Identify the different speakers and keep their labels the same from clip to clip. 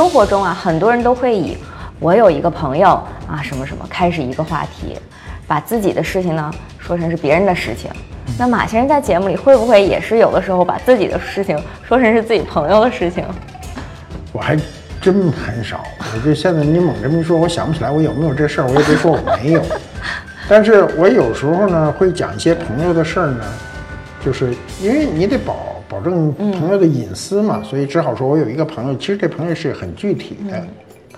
Speaker 1: 生活中啊，很多人都会以我有一个朋友啊什么什么开始一个话题，把自己的事情呢说成是别人的事情。那马先生在节目里会不会也是有的时候把自己的事情说成是自己朋友的事情？
Speaker 2: 我还真很少。我就现在你猛这么一说，我想不起来我有没有这事儿，我也别说我没有。但是我有时候呢会讲一些朋友的事儿呢，就是因为你得保保证朋友的隐私嘛，所以只好说我有一个朋友，其实这朋友是很具体的。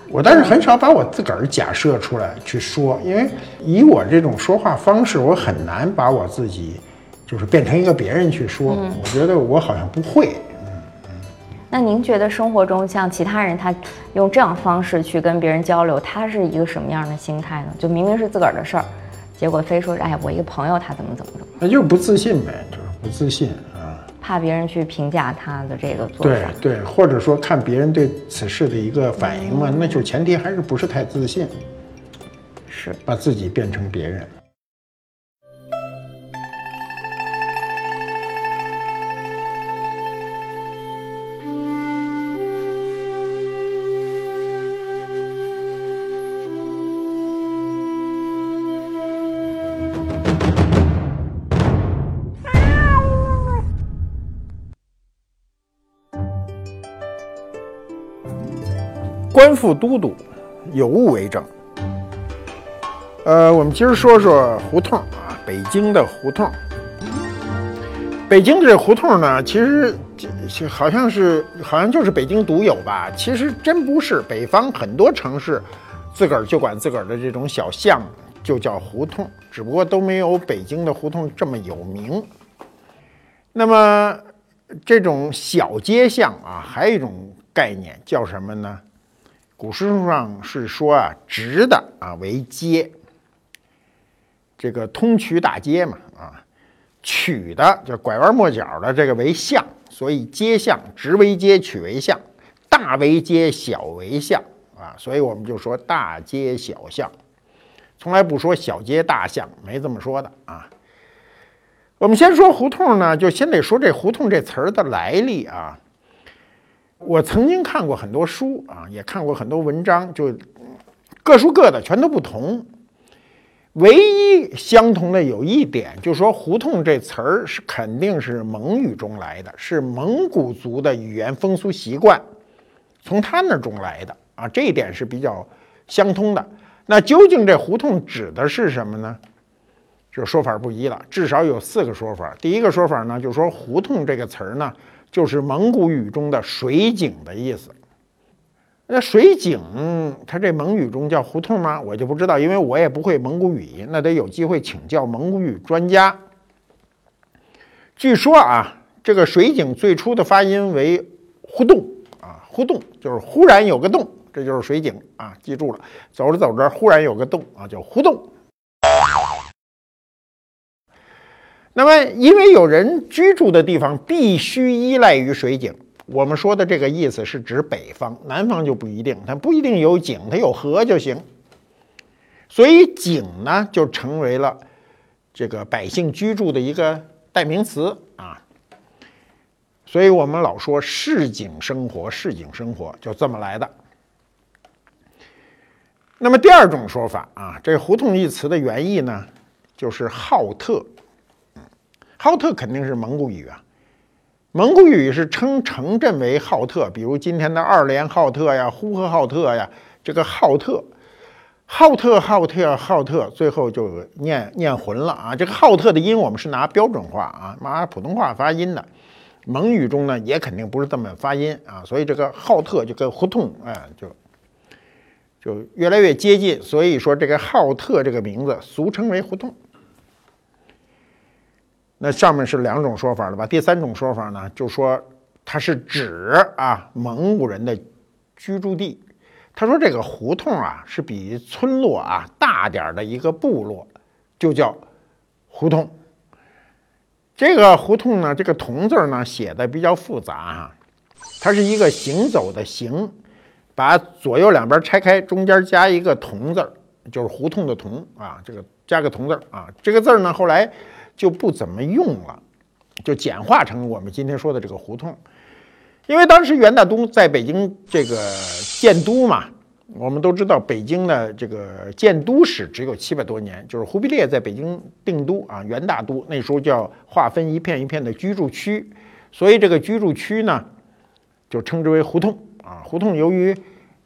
Speaker 2: 我但是很少把我自个儿假设出来去说，因为以我这种说话方式，我很难把我自己就是变成一个别人去说。我觉得我好像不会。
Speaker 1: 嗯那您觉得生活中像其他人他用这样方式去跟别人交流，他是一个什么样的心态呢？就明明是自个儿的事儿，结果非说哎，我一个朋友他怎么怎么怎么，
Speaker 2: 那就是不自信呗，就是不自信啊，
Speaker 1: 怕别人去评价他的这个做
Speaker 2: 对
Speaker 1: 法。
Speaker 2: 对，或者说看别人对此事的一个反应嘛，那就前提还是不是太自信，
Speaker 1: 是。
Speaker 2: 把自己变成别人。官复都督，有物为证。呃，我们今儿说说胡同啊，北京的胡同。北京这胡同呢，其实好像是好像就是北京独有吧？其实真不是，北方很多城市自个儿就管自个儿的这种小巷就叫胡同，只不过都没有北京的胡同这么有名。那么这种小街巷啊，还有一种概念叫什么呢？古书上是说啊，直的啊为街，这个通衢大街嘛啊，曲的就拐弯抹角的这个为巷，所以街巷直为街，曲为巷，大为街，小为巷啊，所以我们就说大街小巷，从来不说小街大巷，没这么说的啊。我们先说胡同呢，就先得说这胡同这词儿的来历啊。我曾经看过很多书啊，也看过很多文章，就各书各的，全都不同。唯一相同的有一点，就是说“胡同”这词儿是肯定是蒙语中来的，是蒙古族的语言风俗习惯，从他那儿中来的啊，这一点是比较相通的。那究竟这胡同指的是什么呢？就说法不一了，至少有四个说法。第一个说法呢，就是说“胡同”这个词儿呢。就是蒙古语中的水井的意思。那水井，它这蒙语中叫胡同吗？我就不知道，因为我也不会蒙古语，那得有机会请教蒙古语专家。据说啊，这个水井最初的发音为“忽洞”啊，“忽洞”就是忽然有个洞，这就是水井啊，记住了。走着走着，忽然有个洞啊，叫“忽洞”。那么，因为有人居住的地方必须依赖于水井，我们说的这个意思是指北方，南方就不一定，它不一定有井，它有河就行。所以井呢，就成为了这个百姓居住的一个代名词啊。所以我们老说市井生活，市井生活就这么来的。那么第二种说法啊，这“胡同”一词的原意呢，就是好特。浩特肯定是蒙古语啊，蒙古语是称城镇为浩特，比如今天的二连浩特呀、呼和浩特呀，这个浩特、浩特、浩特、浩特，最后就念念混了啊。这个浩特的音我们是拿标准化啊，拿普通话发音的，蒙语中呢也肯定不是这么发音啊，所以这个浩特就跟胡同哎就就越来越接近，所以说这个浩特这个名字俗称为胡同。那上面是两种说法了吧？第三种说法呢，就说它是指啊蒙古人的居住地。他说这个胡同啊是比村落啊大点的一个部落，就叫胡同。这个胡同呢，这个“同”字呢写的比较复杂哈，它是一个行走的“行”，把左右两边拆开，中间加一个“同”字，就是胡同的“同”啊，这个加个“同”字啊，这个字呢后来。就不怎么用了，就简化成我们今天说的这个胡同。因为当时元大都在北京这个建都嘛，我们都知道北京的这个建都史只有七百多年，就是忽必烈在北京定都啊，元大都那时候叫划分一片一片的居住区，所以这个居住区呢就称之为胡同啊。胡同由于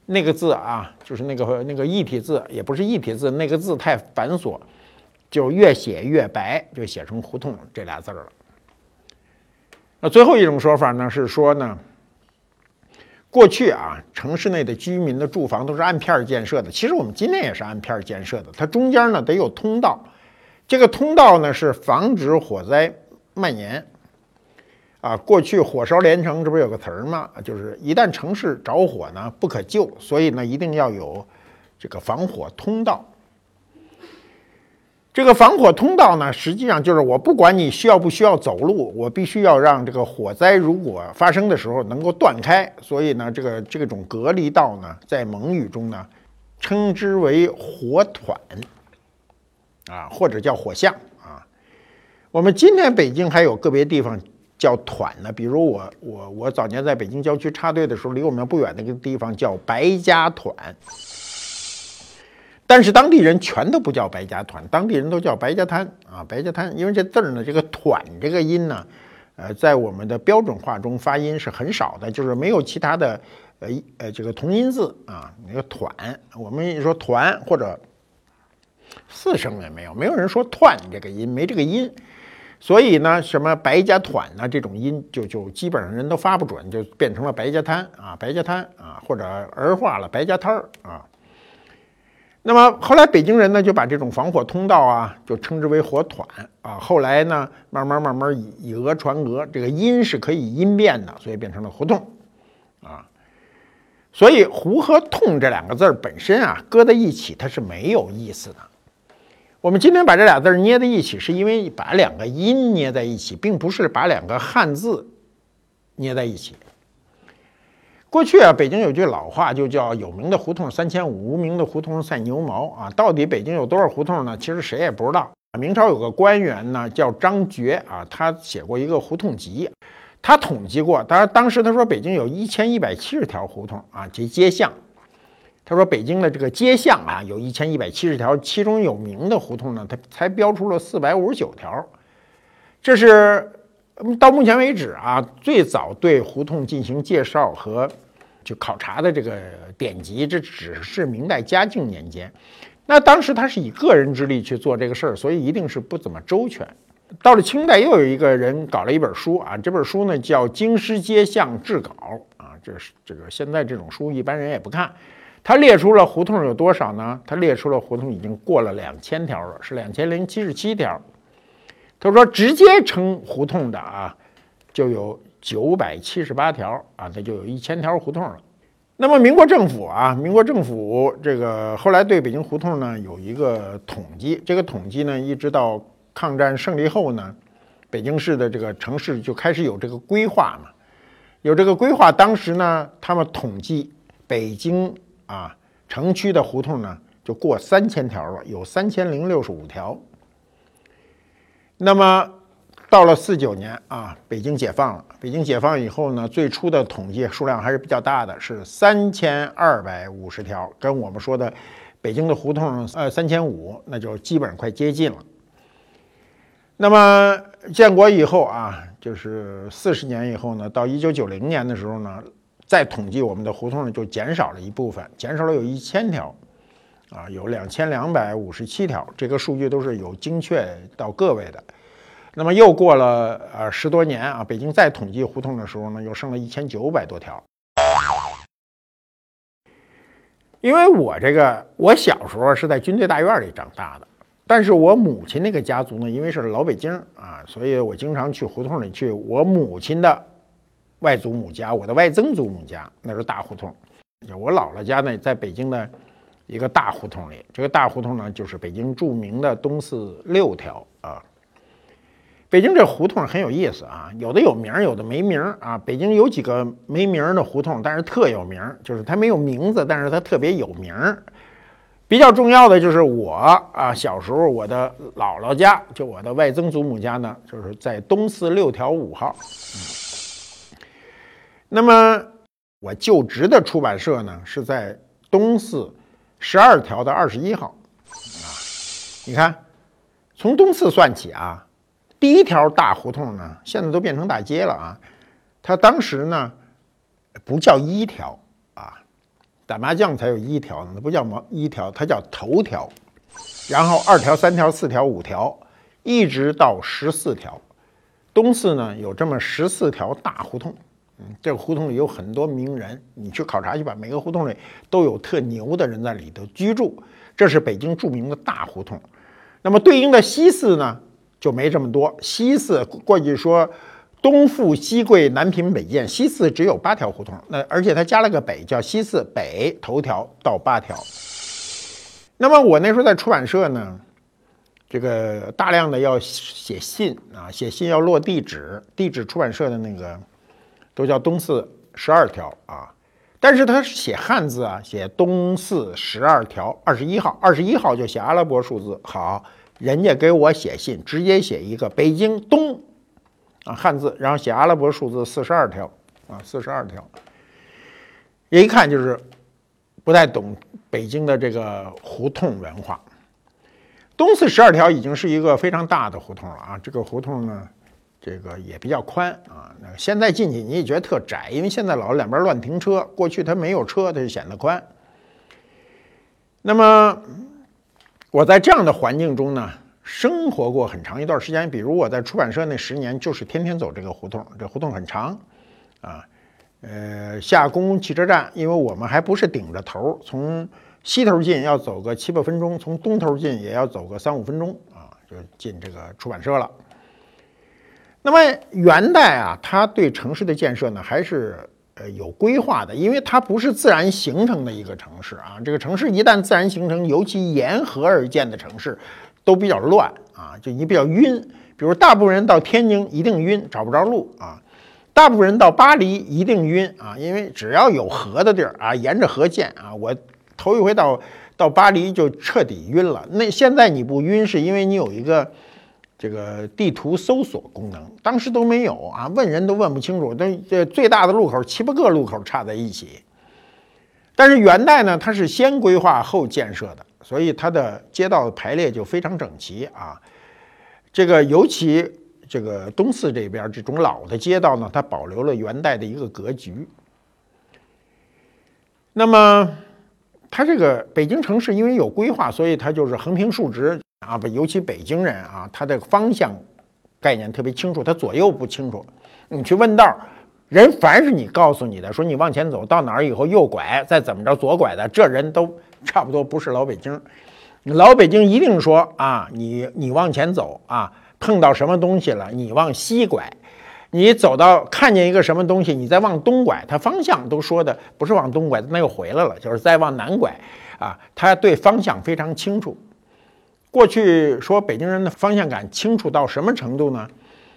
Speaker 2: 那个字啊，就是那个那个异体字，也不是异体字，那个字太繁琐，就越写越白，就写成胡同这俩字儿了。那最后一种说法呢，是说呢，过去啊，城市内的居民的住房都是按片建设的。其实我们今天也是按片建设的，它中间呢得有通道，这个通道呢是防止火灾蔓延。啊，过去火烧连城，这不是有个词儿吗？就是一旦城市着火呢，不可救，所以呢一定要有这个防火通道。这个防火通道呢，实际上就是我不管你需要不需要走路，我必须要让这个火灾如果发生的时候能够断开。所以呢，这个这种隔离道呢，在蒙语中呢，称之为火团，啊，或者叫火巷啊。我们今天北京还有个别地方叫团呢，比如我我我早年在北京郊区插队的时候，离我们不远那个地方叫白家团。但是当地人全都不叫白家团，当地人都叫白家滩啊，白家滩。因为这字儿呢，这个“团”这个音呢，呃，在我们的标准化中发音是很少的，就是没有其他的呃呃这个同音字啊。那个“团”，我们说“团”或者四声也没有，没有人说“团”这个音，没这个音。所以呢，什么白家团呢这种音，就就基本上人都发不准，就变成了白家滩啊，白家滩啊，或者儿化了白家滩儿啊。那么后来北京人呢就把这种防火通道啊就称之为火团啊。后来呢慢慢慢慢以以讹传讹，这个音是可以音变的，所以变成了胡同啊。所以“胡”和“痛”这两个字本身啊搁在一起它是没有意思的。我们今天把这俩字儿捏在一起，是因为把两个音捏在一起，并不是把两个汉字捏在一起。过去啊，北京有句老话，就叫“有名的胡同三千五，无名的胡同赛牛毛”啊。到底北京有多少胡同呢？其实谁也不知道。明朝有个官员呢，叫张觉啊，他写过一个胡同集，他统计过，当然当时他说北京有一千一百七十条胡同啊及街巷。他说北京的这个街巷啊，有一千一百七十条，其中有名的胡同呢，他才标出了四百五十九条。这是。到目前为止啊，最早对胡同进行介绍和就考察的这个典籍，这只是明代嘉靖年间。那当时他是以个人之力去做这个事儿，所以一定是不怎么周全。到了清代，又有一个人搞了一本书啊，这本书呢叫《京师街巷志稿》啊，这是这个现在这种书一般人也不看。他列出了胡同有多少呢？他列出了胡同已经过了两千条了，是两千零七十七条。他说：“直接称胡同的啊，就有九百七十八条啊，那就有一千条胡同了。那么民国政府啊，民国政府这个后来对北京胡同呢有一个统计，这个统计呢一直到抗战胜利后呢，北京市的这个城市就开始有这个规划嘛，有这个规划。当时呢，他们统计北京啊城区的胡同呢就过三千条了，有三千零六十五条。”那么，到了四九年啊，北京解放了。北京解放以后呢，最初的统计数量还是比较大的，是三千二百五十条，跟我们说的北京的胡同呃三千五，那就基本上快接近了。那么建国以后啊，就是四十年以后呢，到一九九零年的时候呢，再统计我们的胡同，就减少了一部分，减少了有一千条。啊，有两千两百五十七条，这个数据都是有精确到个位的。那么又过了呃十多年啊，北京再统计胡同的时候呢，又剩了一千九百多条。因为我这个我小时候是在军队大院里长大的，但是我母亲那个家族呢，因为是老北京啊，所以我经常去胡同里去我母亲的外祖母家，我的外曾祖母家，那是大胡同。我姥姥家呢，在北京的。一个大胡同里，这个大胡同呢，就是北京著名的东四六条啊。北京这胡同很有意思啊，有的有名，有的没名啊。北京有几个没名的胡同，但是特有名，就是它没有名字，但是它特别有名。比较重要的就是我啊，小时候我的姥姥家，就我的外曾祖母家呢，就是在东四六条五号。那么我就职的出版社呢，是在东四十二条的二十一号啊。你看，从东四算起啊，第一条大胡同呢，现在都变成大街了啊。它当时呢，不叫一条啊，打麻将才有一条呢，不叫毛一条，它叫头条。然后二条、三条、四条、五条，一直到十四条。东四呢有这么十四条大胡同，这个胡同里有很多名人，你去考察去吧。每个胡同里都有特牛的人在里头居住，这是北京著名的大胡同。那么对应的西四呢就没这么多。西四过去说东富西贵南平北建，西四只有八条胡同，那而且它加了个北，叫西四北头条到八条。那么我那时候在出版社呢。这个大量的要写信啊，写信要落地址，地址出版社的那个都叫东四十二条啊，但是他写汉字啊，写东四十二条二十一号，二十一号就写阿拉伯数字。好，人家给我写信，直接写一个北京东啊汉字，然后写阿拉伯数字四十二条啊四十二条，一看就是不太懂北京的这个胡同文化。东四十二条已经是一个非常大的胡同了啊！这个胡同呢，这个也比较宽啊。那现在进去你也觉得特窄，因为现在老两边乱停车。过去它没有车，它就显得宽。那么我在这样的环境中呢，生活过很长一段时间。比如我在出版社那十年，就是天天走这个胡同。这胡同很长啊，呃，下公共汽车站，因为我们还不是顶着头从。西头进要走个七八分钟，从东头进也要走个三五分钟啊，就进这个出版社了。那么元代啊，它对城市的建设呢，还是呃有规划的，因为它不是自然形成的一个城市啊。这个城市一旦自然形成，尤其沿河而建的城市，都比较乱啊，就你比较晕。比如大部分人到天津一定晕，找不着路啊；大部分人到巴黎一定晕啊，因为只要有河的地儿啊，沿着河建啊，我。头一回到到巴黎就彻底晕了。那现在你不晕，是因为你有一个这个地图搜索功能，当时都没有啊，问人都问不清楚。那这最大的路口七八个路口插在一起。但是元代呢，它是先规划后建设的，所以它的街道排列就非常整齐啊。这个尤其这个东四这边这种老的街道呢，它保留了元代的一个格局。那么。它这个北京城市因为有规划，所以它就是横平竖直啊。不，尤其北京人啊，他的方向概念特别清楚，他左右不清楚。你去问道，人凡是你告诉你的，说你往前走到哪儿以后右拐，再怎么着左拐的，这人都差不多不是老北京。老北京一定说啊，你你往前走啊，碰到什么东西了，你往西拐。你走到看见一个什么东西，你再往东拐，它方向都说的不是往东拐，那又回来了，就是再往南拐啊。他对方向非常清楚。过去说北京人的方向感清楚到什么程度呢？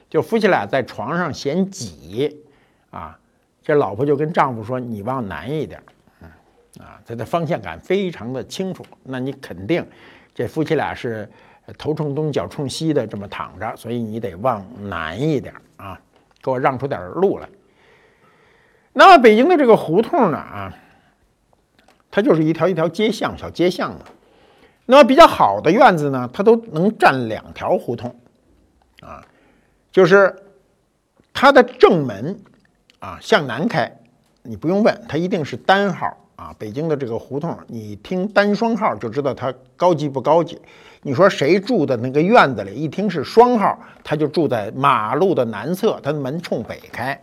Speaker 2: 就夫妻俩在床上嫌挤啊，这老婆就跟丈夫说：“你往南一点。”嗯啊，他的方向感非常的清楚。那你肯定这夫妻俩是头冲东脚冲西的这么躺着，所以你得往南一点啊。给我让出点路来。那么北京的这个胡同呢啊，它就是一条一条街巷，小街巷嘛。那么比较好的院子呢，它都能占两条胡同啊，就是它的正门啊向南开，你不用问，它一定是单号啊。北京的这个胡同，你听单双号就知道它高级不高级。你说谁住的那个院子里？一听是双号，他就住在马路的南侧，他的门冲北开。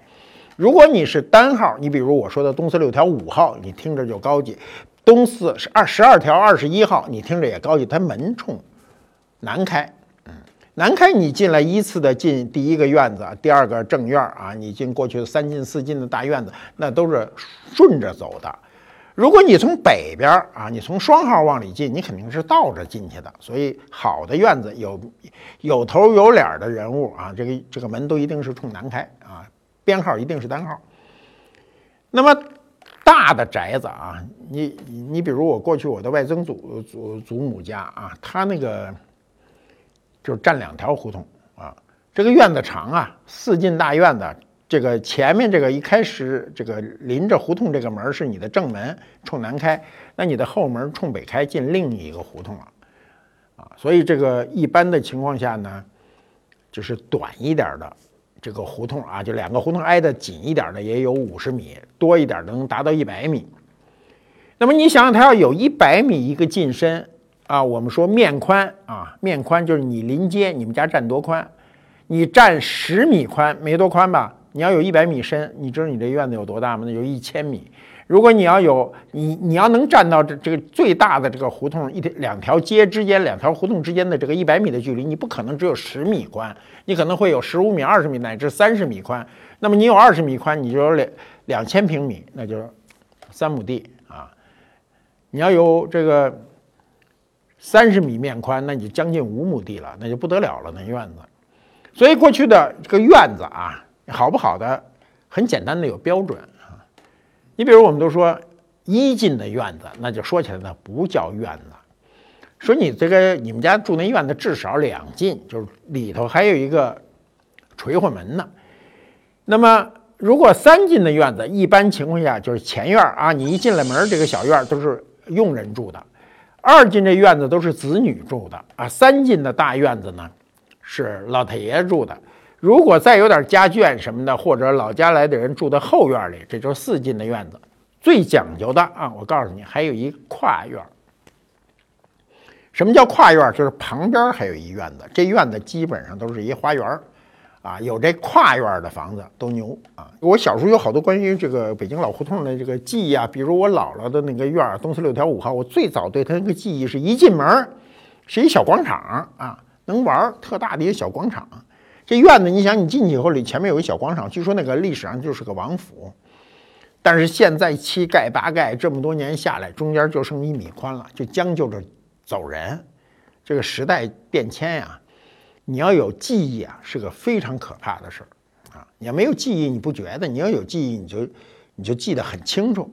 Speaker 2: 如果你是单号，你比如我说的东四六条五号，你听着就高级。东四是二十二条二十一号，你听着也高级，它门冲南开。嗯，南开你进来依次的进第一个院子，第二个正院啊，你进过去三进四进的大院子，那都是顺着走的。如果你从北边啊，你从双号往里进，你肯定是倒着进去的。所以好的院子有有头有脸的人物啊，这个这个门都一定是冲南开啊，编号一定是单号。那么大的宅子啊，你你比如我过去我的外曾祖祖祖母家啊，他那个就是占两条胡同啊，这个院子长啊，四进大院子这个前面这个一开始这个临着胡同这个门是你的正门，冲南开，那你的后门冲北开进另一个胡同了，啊，所以这个一般的情况下呢，就是短一点的这个胡同啊，就两个胡同挨得紧一点的也有五十米，多一点的能达到一百米。那么你想想，它要有一百米一个进深啊，我们说面宽啊，面宽就是你临街，你们家占多宽？你占十米宽，没多宽吧？你要有一百米深，你知道你这院子有多大吗？那有一千米。如果你要有你，你要能占到这这个最大的这个胡同一条两条街之间两条胡同之间的这个一百米的距离，你不可能只有十米宽，你可能会有十五米、二十米乃至三十米宽。那么你有二十米宽，你就有两两千平米，那就是三亩地啊。你要有这个三十米面宽，那你就将近五亩地了，那就不得了了，那院子。所以过去的这个院子啊。好不好的，很简单的有标准啊。你比如我们都说一进的院子，那就说起来呢不叫院子。说你这个你们家住那院子至少两进，就是里头还有一个垂混门呢。那么如果三进的院子，一般情况下就是前院啊，你一进来门这个小院都是佣人住的；二进这院子都是子女住的啊；三进的大院子呢是老太爷住的。如果再有点家眷什么的，或者老家来的人住在后院里，这就是四进的院子。最讲究的啊，我告诉你，还有一跨院。什么叫跨院？就是旁边还有一院子，这院子基本上都是一花园啊。有这跨院的房子都牛啊。我小时候有好多关于这个北京老胡同的这个记忆啊，比如我姥姥的那个院儿，东四六条五号，我最早对他那个记忆是一进门是一小广场啊，能玩特大的一个小广场。这院子，你想，你进去以后，里前面有一小广场，据说那个历史上就是个王府，但是现在七盖八盖，这么多年下来，中间就剩一米宽了，就将就着走人。这个时代变迁呀，你要有记忆啊，是个非常可怕的事儿啊！你要没有记忆，你不觉得；你要有记忆，你就你就记得很清楚。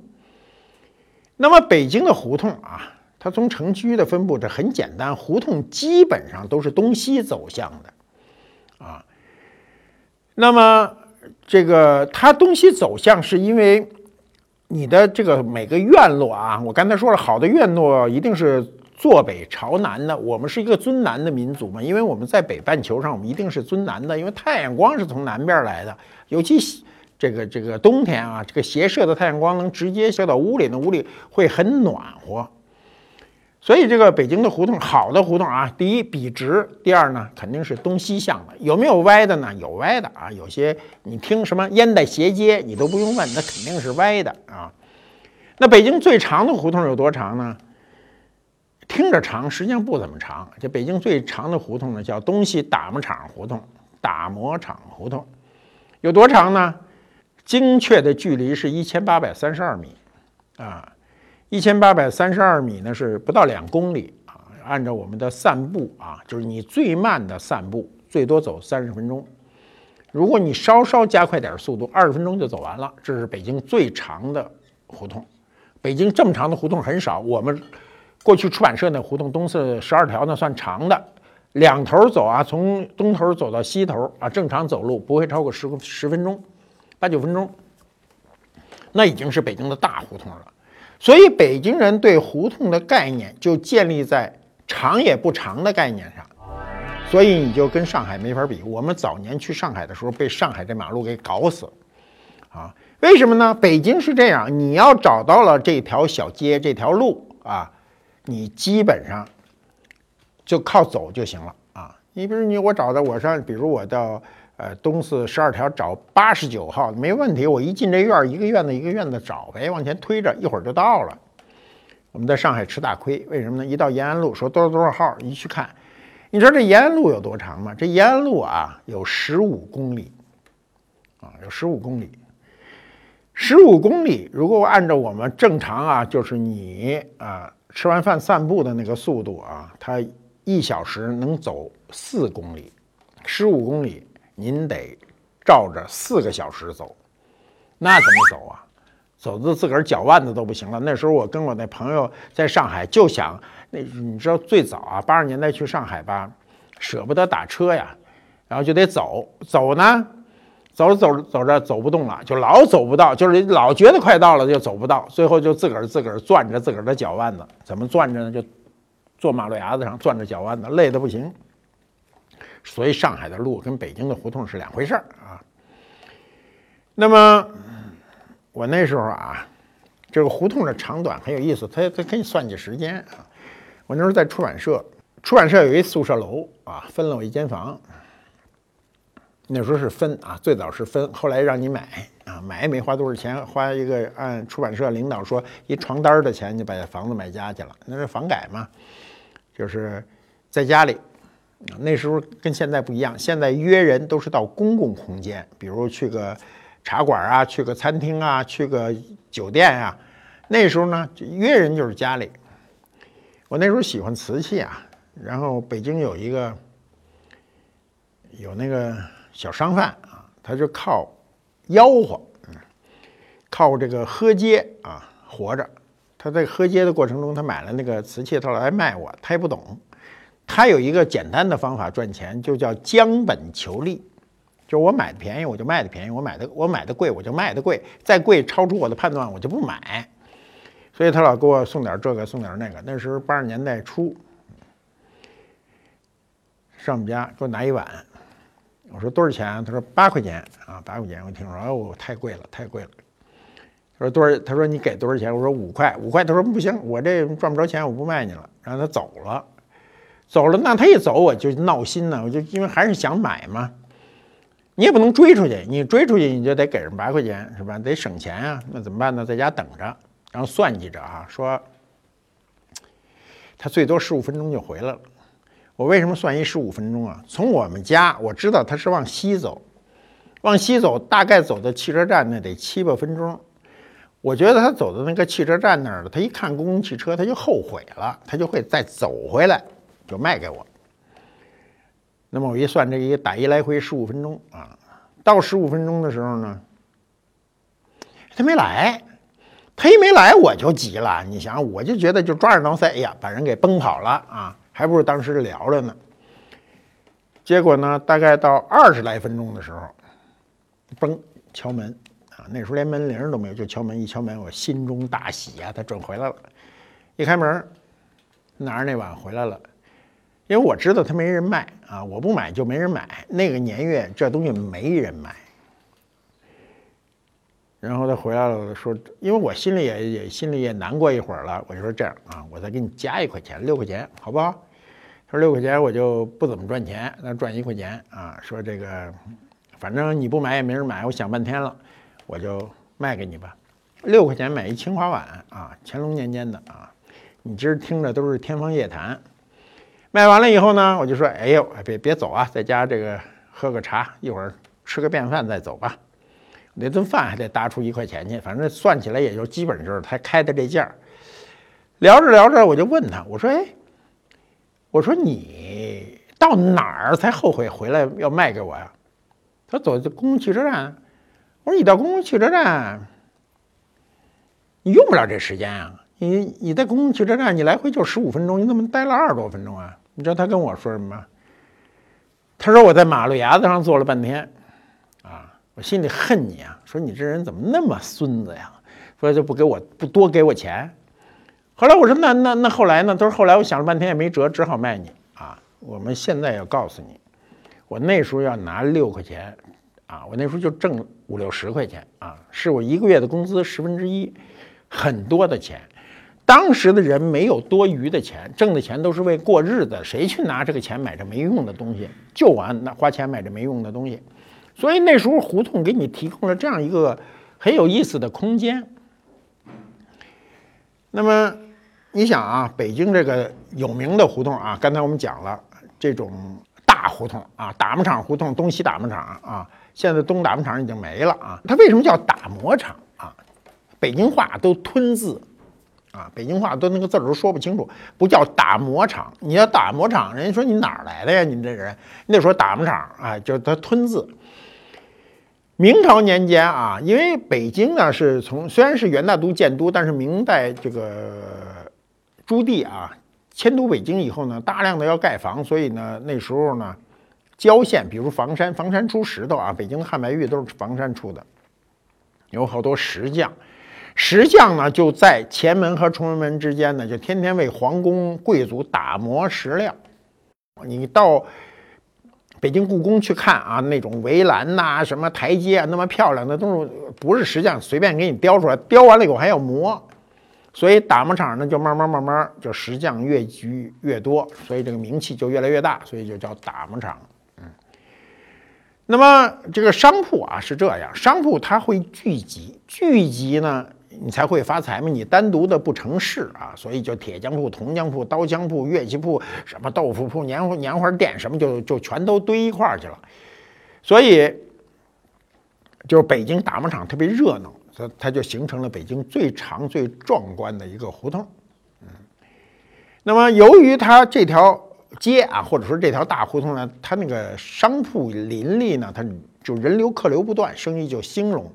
Speaker 2: 那么北京的胡同啊，它从城区的分布，这很简单，胡同基本上都是东西走向的。啊，那么这个它东西走向是因为你的这个每个院落啊，我刚才说了，好的院落一定是坐北朝南的。我们是一个尊南的民族嘛，因为我们在北半球上，我们一定是尊南的，因为太阳光是从南边来的，尤其这个这个冬天啊，这个斜射的太阳光能直接射到屋里，那屋里会很暖和。所以这个北京的胡同，好的胡同啊，第一笔直，第二呢肯定是东西向的。有没有歪的呢？有歪的啊，有些你听什么烟袋斜街，你都不用问，那肯定是歪的啊。那北京最长的胡同有多长呢？听着长，实际上不怎么长。这北京最长的胡同呢，叫东西打磨厂胡同，打磨厂胡同有多长呢？精确的距离是一千八百三十二米啊。一千八百三十二米呢，是不到两公里啊。按照我们的散步啊，就是你最慢的散步，最多走三十分钟。如果你稍稍加快点速度，二十分钟就走完了。这是北京最长的胡同。北京这么长的胡同很少。我们过去出版社那胡同东四十二条那算长的，两头走啊，从东头走到西头啊，正常走路不会超过十十分钟，八九分钟。那已经是北京的大胡同了。所以北京人对胡同的概念就建立在长也不长的概念上，所以你就跟上海没法比。我们早年去上海的时候，被上海这马路给搞死，啊，为什么呢？北京是这样，你要找到了这条小街、这条路啊，你基本上就靠走就行了啊。你比如你我找的，我上，比如我到。呃，东四十二条找八十九号没问题，我一进这院儿，一个院子一个院子找呗，往前推着，一会儿就到了。我们在上海吃大亏，为什么呢？一到延安路，说多少多少号，一去看，你知道这延安路有多长吗？这延安路啊，有十五公里，啊，有十五公里。十五公里，如果按照我们正常啊，就是你啊吃完饭散步的那个速度啊，它一小时能走四公里，十五公里。您得照着四个小时走，那怎么走啊？走的自个儿脚腕子都不行了。那时候我跟我那朋友在上海，就想那你知道最早啊，八十年代去上海吧，舍不得打车呀，然后就得走走呢。走着走着走着走不动了，就老走不到，就是老觉得快到了就走不到，最后就自个儿自个儿攥着自个儿的脚腕子，怎么攥着呢？就坐马路牙子上攥着脚腕子，累得不行。所以上海的路跟北京的胡同是两回事儿啊。那么我那时候啊，这个胡同的长短很有意思，它它可以算计时间啊。我那时候在出版社，出版社有一宿舍楼啊，分了我一间房。那时候是分啊，最早是分，后来让你买啊，买也没花多少钱，花一个按出版社领导说一床单的钱就把房子买家去了，那是房改嘛，就是在家里。那时候跟现在不一样，现在约人都是到公共空间，比如去个茶馆啊，去个餐厅啊，去个酒店啊。那时候呢，约人就是家里。我那时候喜欢瓷器啊，然后北京有一个有那个。小商贩啊，他就靠吆喝，靠这个喝街啊活着。他在喝街的过程中，他买了那个瓷器，他来卖我，他也不懂。他有一个简单的方法赚钱，就叫将本求利，就是我买的便宜我就卖的便宜，我买的我买的贵我就卖的贵，再贵超出我的判断我就不买。所以他老给我送点这个送点那个。那时候八十年代初，上我们家给我拿一碗。我说多少钱？他说八块钱啊，八块钱。我听说，哦，太贵了，太贵了。他说多少？他说你给多少钱？我说五块，五块。他说不行，我这赚不着钱，我不卖你了。然后他走了，走了。那他一走，我就闹心呢。我就因为还是想买嘛，你也不能追出去，你追出去你就得给人八块钱，是吧？得省钱啊。那怎么办呢？在家等着，然后算计着啊，说他最多十五分钟就回来了。我为什么算一十五分钟啊？从我们家我知道他是往西走，往西走大概走到汽车站那得七八分钟。我觉得他走到那个汽车站那儿了，他一看公共汽车他就后悔了，他就会再走回来就卖给我。那么我一算这一打一来回十五分钟啊，到十五分钟的时候呢，他没来，他一没来我就急了。你想，我就觉得就抓耳挠腮，哎呀，把人给崩跑了啊！还不如当时聊着呢。结果呢，大概到二十来分钟的时候，嘣，敲门啊！那时候连门铃都没有，就敲门。一敲门，我心中大喜呀，他准回来了。一开门，拿着那碗回来了，因为我知道他没人卖啊，我不买就没人买。那个年月，这东西没人买。然后他回来了，说：“因为我心里也也心里也难过一会儿了，我就说这样啊，我再给你加一块钱，六块钱，好不好？”他说：“六块钱我就不怎么赚钱，那赚一块钱啊。说这个，反正你不买也没人买，我想半天了，我就卖给你吧。六块钱买一青花碗啊，乾隆年间的啊，你今儿听着都是天方夜谭。卖完了以后呢，我就说：哎呦，别别走啊，在家这个喝个茶，一会儿吃个便饭再走吧。”那顿饭还得搭出一块钱去，反正算起来也就基本就是他开的这价。聊着聊着，我就问他，我说：“哎，我说你到哪儿才后悔回来要卖给我呀？”他说走这公共汽车站。我说：“你到公共汽车站，你用不了这时间啊！你你在公共汽车站，你来回就十五分钟，你怎么待了二十多分钟啊？”你知道他跟我说什么吗？他说：“我在马路牙子上坐了半天。”啊我心里恨你啊！说你这人怎么那么孙子呀？说就不给我不多给我钱。后来我说那那那后来呢？他说后来我想了半天也没辙，只好卖你啊！我们现在要告诉你，我那时候要拿六块钱啊！我那时候就挣五六十块钱啊，是我一个月的工资十分之一，很多的钱。当时的人没有多余的钱，挣的钱都是为过日子，谁去拿这个钱买这没用的东西？就完那花钱买这没用的东西。所以那时候胡同给你提供了这样一个很有意思的空间。那么你想啊，北京这个有名的胡同啊，刚才我们讲了这种大胡同啊，打磨厂胡同、东西打磨厂啊，现在东打磨厂已经没了啊。它为什么叫打磨厂啊？北京话都吞字啊，北京话都那个字儿都说不清楚，不叫打磨厂，你要打磨厂，人家说你哪儿来的呀？你这人，你得说打磨厂啊，就它吞字。明朝年间啊，因为北京呢是从虽然是元大都建都，但是明代这个朱棣啊迁都北京以后呢，大量的要盖房，所以呢那时候呢郊县，比如房山，房山出石头啊，北京的汉白玉都是房山出的，有好多石匠。石匠呢，就在前门和崇文门之间呢，就天天为皇宫贵族打磨石料。你到北京故宫去看啊，那种围栏呐、什么台阶啊，那么漂亮的都是不是石匠随便给你雕出来，雕完了以后还要磨。所以打磨厂呢，就慢慢慢慢就石匠越聚越多，所以这个名气就越来越大，所以就叫打磨厂。嗯。那么这个商铺啊是这样，商铺它会聚集，聚集呢。你才会发财嘛！你单独的不成事啊，所以就铁匠铺、铜匠铺、刀枪铺、乐器铺，什么豆腐铺、年年花店，什么就就全都堆一块儿去了。所以，就是北京打磨厂特别热闹，它它就形成了北京最长最壮观的一个胡同。嗯，那么由于它这条街啊，或者说这条大胡同呢，它那个商铺林立呢，它就人流客流不断，生意就兴隆。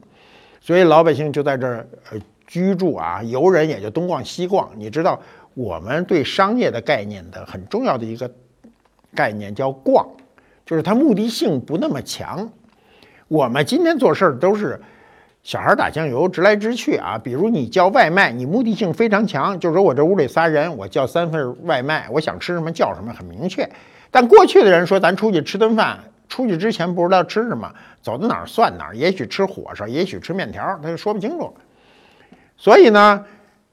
Speaker 2: 所以老百姓就在这儿呃居住啊，游人也就东逛西逛。你知道我们对商业的概念的很重要的一个概念叫逛，就是它目的性不那么强。我们今天做事儿都是小孩打酱油，直来直去啊。比如你叫外卖，你目的性非常强，就是说我这屋里仨人，我叫三份外卖，我想吃什么叫什么，很明确。但过去的人说咱出去吃顿饭。出去之前不知道吃什么，走到哪儿算哪儿，也许吃火烧，也许吃面条，他就说不清楚。所以呢，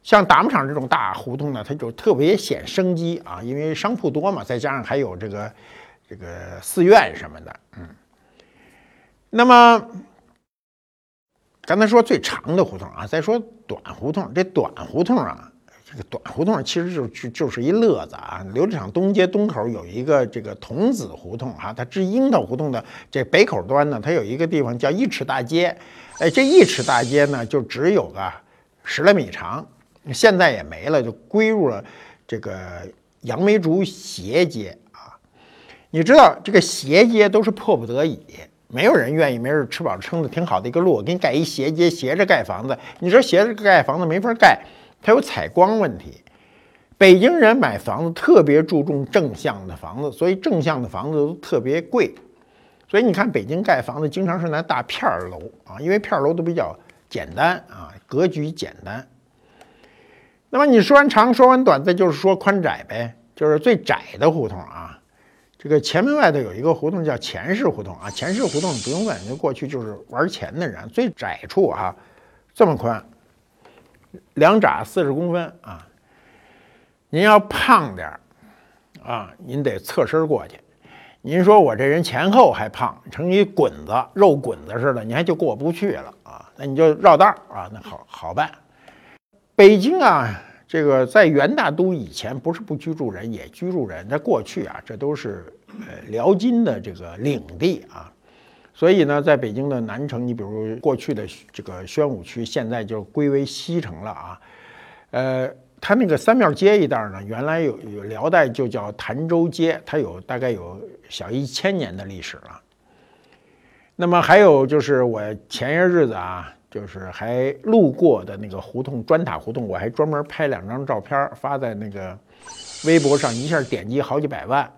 Speaker 2: 像打磨厂这种大胡同呢，它就特别显生机啊，因为商铺多嘛，再加上还有这个这个寺院什么的，嗯。那么刚才说最长的胡同啊，再说短胡同，这短胡同啊。这个短胡同其实就就就是一乐子啊！琉璃厂东街东口有一个这个童子胡同哈，它至樱桃胡同的这北口端呢，它有一个地方叫一尺大街。哎，这一尺大街呢，就只有个十来米长，现在也没了，就归入了这个杨梅竹斜街啊。你知道这个斜街都是迫不得已，没有人愿意没事吃饱撑的挺好的一个路，给你盖一斜街，斜着盖房子。你说斜着盖房子没法盖。它有采光问题，北京人买房子特别注重正向的房子，所以正向的房子都特别贵。所以你看，北京盖房子经常是拿大片儿楼啊，因为片儿楼都比较简单啊，格局简单。那么你说完长，说完短，再就是说宽窄呗，就是最窄的胡同啊。这个前门外头有一个胡同叫钱氏胡同啊，钱氏胡同你不用问，就过去就是玩钱的人。最窄处啊，这么宽。两拃四十公分啊！您要胖点儿啊，您得侧身过去。您说我这人前后还胖，成一滚子、肉滚子似的，你还就过不去了啊？那你就绕道啊，那好好办。北京啊，这个在元大都以前不是不居住人，也居住人。在过去啊，这都是呃辽金的这个领地啊。所以呢，在北京的南城，你比如过去的这个宣武区，现在就归为西城了啊。呃，它那个三庙街一带呢，原来有有辽代就叫潭州街，它有大概有小一千年的历史了。那么还有就是我前些日子啊，就是还路过的那个胡同砖塔胡同，我还专门拍两张照片发在那个微博上，一下点击好几百万。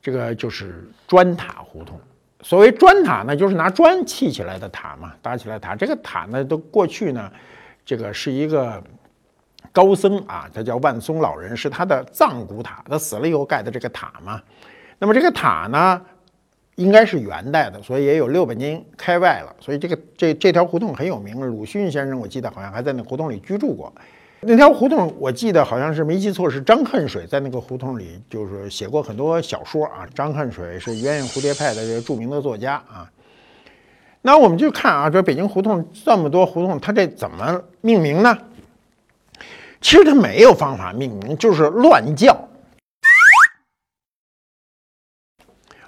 Speaker 2: 这个就是砖塔胡同。所谓砖塔呢，就是拿砖砌起来的塔嘛，搭起来塔。这个塔呢，都过去呢，这个是一个高僧啊，他叫万松老人，是他的藏骨塔。他死了以后盖的这个塔嘛。那么这个塔呢，应该是元代的，所以也有六百年开外了。所以这个这这条胡同很有名。鲁迅先生我记得好像还在那胡同里居住过。那条胡同，我记得好像是没记错，是张恨水在那个胡同里，就是写过很多小说啊。张恨水是鸳鸯蝴蝶派的这个著名的作家啊。那我们就看啊，这北京胡同这么多胡同，它这怎么命名呢？其实它没有方法命名，就是乱叫。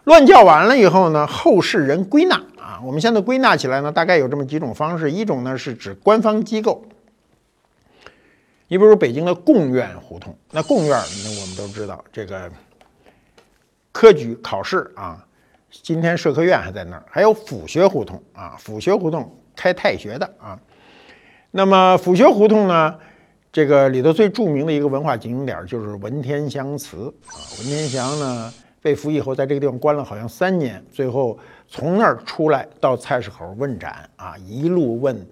Speaker 2: 乱叫完了以后呢，后世人归纳啊，我们现在归纳起来呢，大概有这么几种方式。一种呢是指官方机构。你比如北京的贡院胡同，那贡院，那我们都知道，这个科举考试啊，今天社科院还在那儿，还有府学胡同啊，府学胡同开太学的啊。那么府学胡同呢，这个里头最著名的一个文化景点就是文天祥祠啊。文天祥呢，被俘以后，在这个地方关了好像三年，最后从那儿出来到菜市口问斩啊，一路问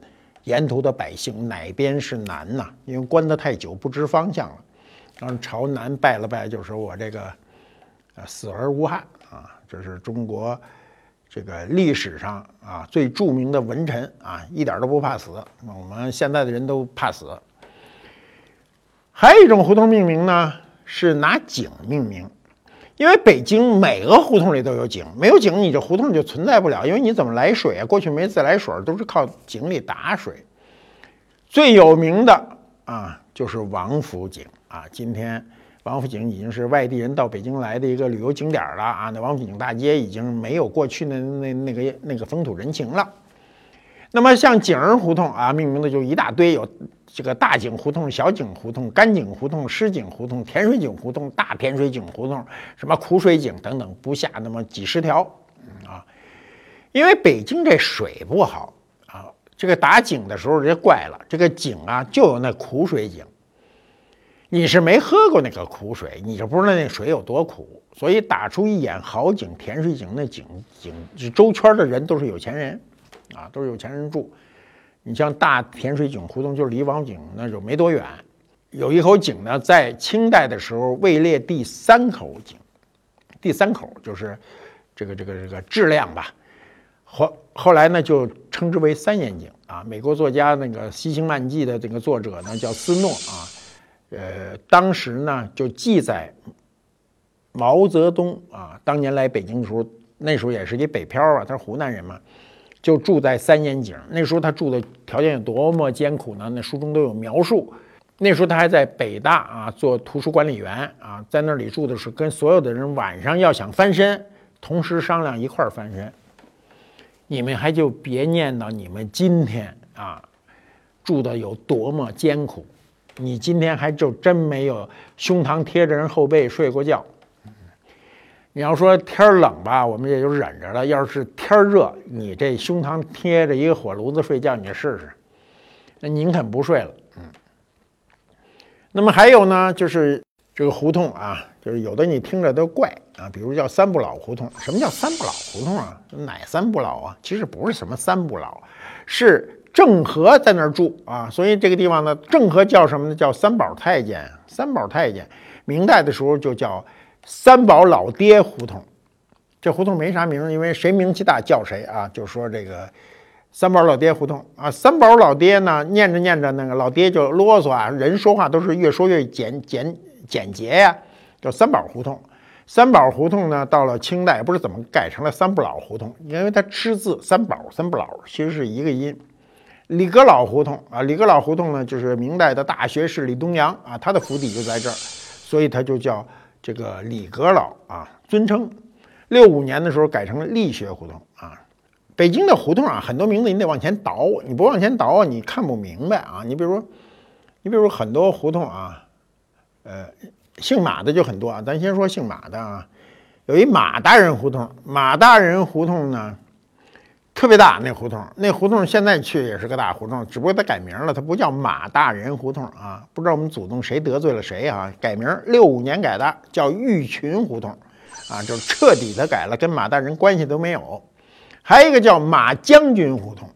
Speaker 2: 沿途的百姓哪边是南呐？因为关得太久不知方向了，然后朝南拜了拜，就说我这个呃死而无憾啊，这是中国这个历史上啊最著名的文臣啊，一点都不怕死。我们现在的人都怕死。还有一种胡同命名呢，是拿井命名。因为北京每个胡同里都有井，没有井你这胡同就存在不了。因为你怎么来水啊？过去没自来水，都是靠井里打水。最有名的啊，就是王府井啊。今天王府井已经是外地人到北京来的一个旅游景点了啊。那王府井大街已经没有过去的那那个那个风土人情了。那么像井儿胡同啊，命名的就一大堆，有这个大井胡同、小井胡同、干井胡同、湿井胡同、甜水井胡同、大甜水井胡同，什么苦水井等等，不下那么几十条啊。因为北京这水不好啊，这个打井的时候人家怪了，这个井啊就有那苦水井，你是没喝过那个苦水，你就不知道那水有多苦。所以打出一眼好井，甜水井那井井，周圈的人都是有钱人。啊，都是有钱人住。你像大甜水井胡同，就是离王井那就没多远。有一口井呢，在清代的时候位列第三口井，第三口就是这个这个这个质量吧。后后来呢，就称之为三眼井啊。美国作家那个《西行漫记》的这个作者呢，叫斯诺啊。呃，当时呢，就记载毛泽东啊，当年来北京的时候，那时候也是一北漂啊，他是湖南人嘛。就住在三眼井，那时候他住的条件有多么艰苦呢？那书中都有描述。那时候他还在北大啊做图书管理员啊，在那里住的是跟所有的人晚上要想翻身，同时商量一块儿翻身。你们还就别念叨你们今天啊住的有多么艰苦，你今天还就真没有胸膛贴着人后背睡过觉。你要说天冷吧，我们也就忍着了。要是天热，你这胸膛贴着一个火炉子睡觉，你试试，那宁肯不睡了。嗯。那么还有呢，就是这个胡同啊，就是有的你听着都怪啊，比如叫三不老胡同。什么叫三不老胡同啊？哪三不老啊？其实不是什么三不老，是郑和在那儿住啊。所以这个地方呢，郑和叫什么呢？叫三宝太监。三宝太监，明代的时候就叫。三宝老爹胡同，这胡同没啥名，因为谁名气大叫谁啊。就说这个三宝老爹胡同啊，三宝老爹呢，念着念着那个老爹就啰嗦啊，人说话都是越说越简简简洁呀，叫三宝胡同。三宝胡同呢，到了清代不知怎么改成了三不老胡同，因为它吃字三宝三不老其实是一个音。李阁老胡同啊，李阁老胡同呢，就是明代的大学士李东阳啊，他的府邸就在这儿，所以他就叫。这个李阁老啊，尊称。六五年的时候改成了力学胡同啊。北京的胡同啊，很多名字你得往前倒，你不往前倒，你看不明白啊。你比如说，你比如说很多胡同啊，呃，姓马的就很多啊。咱先说姓马的啊，有一马大人胡同，马大人胡同呢。特别大那胡同，那胡同现在去也是个大胡同，只不过它改名了，它不叫马大人胡同啊。不知道我们祖宗谁得罪了谁啊？改名，六五年改的，叫玉群胡同，啊，就彻底的改了，跟马大人关系都没有。还有一个叫马将军胡同，